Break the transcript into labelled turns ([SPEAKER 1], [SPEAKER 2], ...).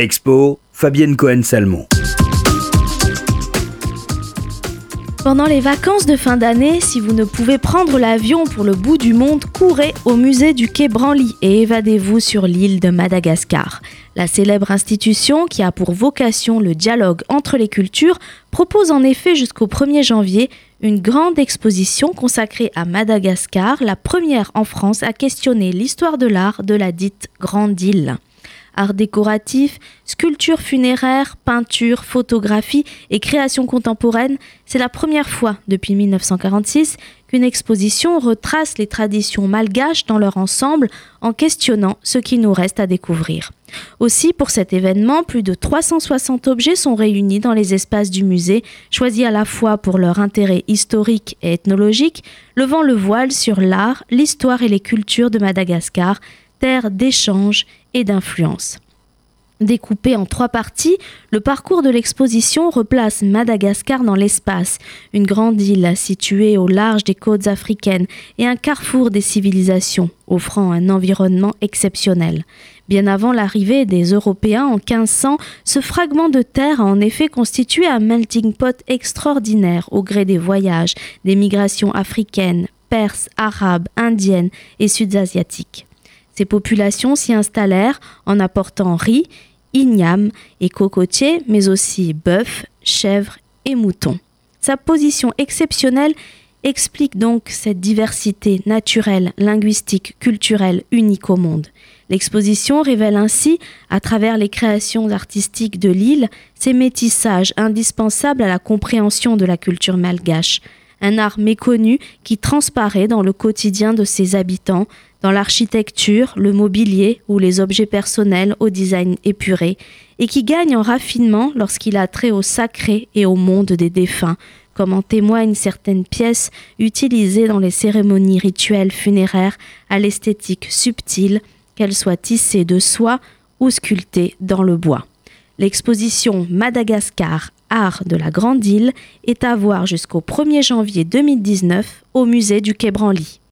[SPEAKER 1] Expo, Fabienne Cohen-Salmon.
[SPEAKER 2] Pendant les vacances de fin d'année, si vous ne pouvez prendre l'avion pour le bout du monde, courez au musée du Quai Branly et évadez-vous sur l'île de Madagascar. La célèbre institution, qui a pour vocation le dialogue entre les cultures, propose en effet jusqu'au 1er janvier une grande exposition consacrée à Madagascar, la première en France à questionner l'histoire de l'art de la dite Grande Île art décoratif, sculpture funéraire, peinture, photographie et création contemporaine, c'est la première fois depuis 1946 qu'une exposition retrace les traditions malgaches dans leur ensemble en questionnant ce qui nous reste à découvrir. Aussi, pour cet événement, plus de 360 objets sont réunis dans les espaces du musée, choisis à la fois pour leur intérêt historique et ethnologique, levant le voile sur l'art, l'histoire et les cultures de Madagascar, terre d'échange et d'influence. Découpé en trois parties, le parcours de l'exposition replace Madagascar dans l'espace, une grande île située au large des côtes africaines et un carrefour des civilisations, offrant un environnement exceptionnel. Bien avant l'arrivée des Européens en 1500, ce fragment de terre a en effet constitué un melting pot extraordinaire au gré des voyages, des migrations africaines, perses, arabes, indiennes et sud-asiatiques. Ces populations s'y installèrent en apportant riz, igname et cocotier, mais aussi bœuf, chèvre et mouton. Sa position exceptionnelle explique donc cette diversité naturelle, linguistique, culturelle unique au monde. L'exposition révèle ainsi, à travers les créations artistiques de l'île, ces métissages indispensables à la compréhension de la culture malgache, un art méconnu qui transparaît dans le quotidien de ses habitants, dans l'architecture, le mobilier ou les objets personnels au design épuré, et qui gagne en raffinement lorsqu'il a trait au sacré et au monde des défunts, comme en témoignent certaines pièces utilisées dans les cérémonies rituelles funéraires à l'esthétique subtile, qu'elles soient tissées de soie ou sculptées dans le bois. L'exposition Madagascar Art de la Grande Île est à voir jusqu'au 1er janvier 2019 au musée du Quai Branly.